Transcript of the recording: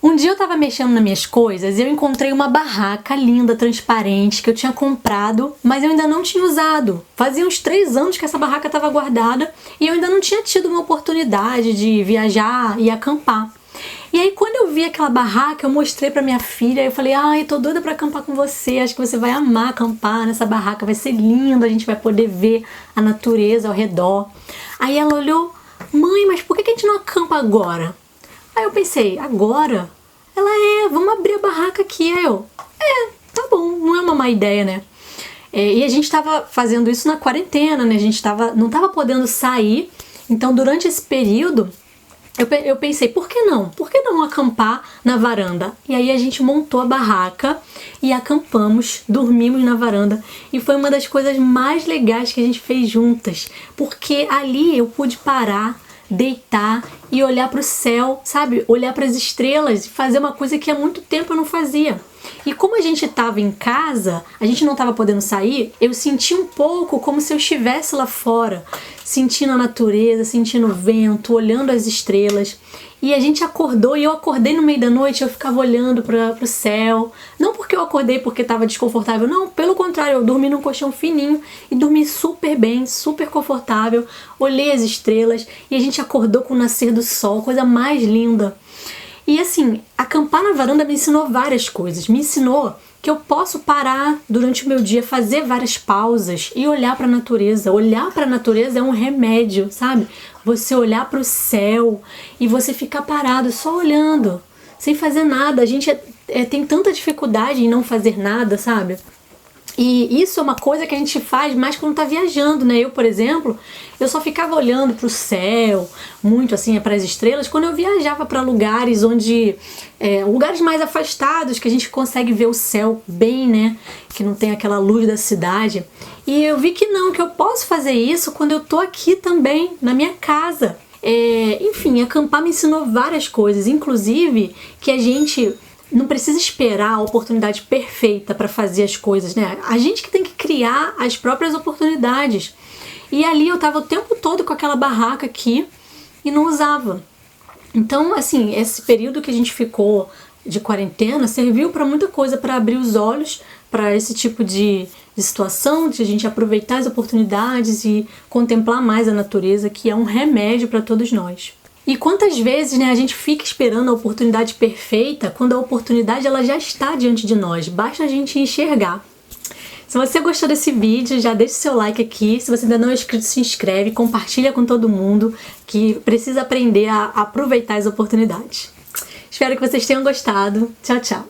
Um dia eu tava mexendo nas minhas coisas e eu encontrei uma barraca linda, transparente, que eu tinha comprado, mas eu ainda não tinha usado. Fazia uns três anos que essa barraca estava guardada e eu ainda não tinha tido uma oportunidade de viajar e acampar. E aí quando eu vi aquela barraca, eu mostrei para minha filha, eu falei: "Ai, tô doida para acampar com você. Acho que você vai amar acampar nessa barraca, vai ser lindo, a gente vai poder ver a natureza ao redor". Aí ela olhou: "Mãe, mas por que a gente não acampa agora?" Aí eu pensei, agora? Ela é, vamos abrir a barraca aqui. Aí eu, é, tá bom, não é uma má ideia, né? É, e a gente tava fazendo isso na quarentena, né? A gente tava, não tava podendo sair. Então, durante esse período, eu, eu pensei, por que não? Por que não acampar na varanda? E aí a gente montou a barraca e acampamos, dormimos na varanda. E foi uma das coisas mais legais que a gente fez juntas. Porque ali eu pude parar deitar e olhar para o céu, sabe? Olhar para as estrelas e fazer uma coisa que há muito tempo eu não fazia. E como a gente estava em casa, a gente não estava podendo sair, eu senti um pouco como se eu estivesse lá fora, sentindo a natureza, sentindo o vento, olhando as estrelas. E a gente acordou e eu acordei no meio da noite, eu ficava olhando para o céu. Não porque eu acordei porque estava desconfortável, não, pelo contrário, eu dormi num colchão fininho e dormi super bem, super confortável. Olhei as estrelas e a gente acordou com o nascer do sol, coisa mais linda. E assim, acampar na varanda me ensinou várias coisas. Me ensinou que eu posso parar durante o meu dia, fazer várias pausas e olhar para a natureza. Olhar para a natureza é um remédio, sabe? Você olhar para o céu e você ficar parado só olhando, sem fazer nada. A gente é, é, tem tanta dificuldade em não fazer nada, sabe? E isso é uma coisa que a gente faz mais quando tá viajando, né? Eu, por exemplo, eu só ficava olhando para o céu, muito assim, para as estrelas, quando eu viajava para lugares onde. É, lugares mais afastados, que a gente consegue ver o céu bem, né? Que não tem aquela luz da cidade. E eu vi que não, que eu posso fazer isso quando eu tô aqui também, na minha casa. É, enfim, acampar me ensinou várias coisas, inclusive que a gente não precisa esperar a oportunidade perfeita para fazer as coisas, né? A gente que tem que criar as próprias oportunidades. E ali eu tava o tempo todo com aquela barraca aqui e não usava. Então, assim, esse período que a gente ficou de quarentena serviu para muita coisa, para abrir os olhos para esse tipo de, de situação, de a gente aproveitar as oportunidades e contemplar mais a natureza, que é um remédio para todos nós. E quantas vezes né, a gente fica esperando a oportunidade perfeita quando a oportunidade ela já está diante de nós, basta a gente enxergar. Se você gostou desse vídeo, já deixa seu like aqui. Se você ainda não é inscrito, se inscreve, compartilha com todo mundo que precisa aprender a aproveitar as oportunidades. Espero que vocês tenham gostado. Tchau, tchau!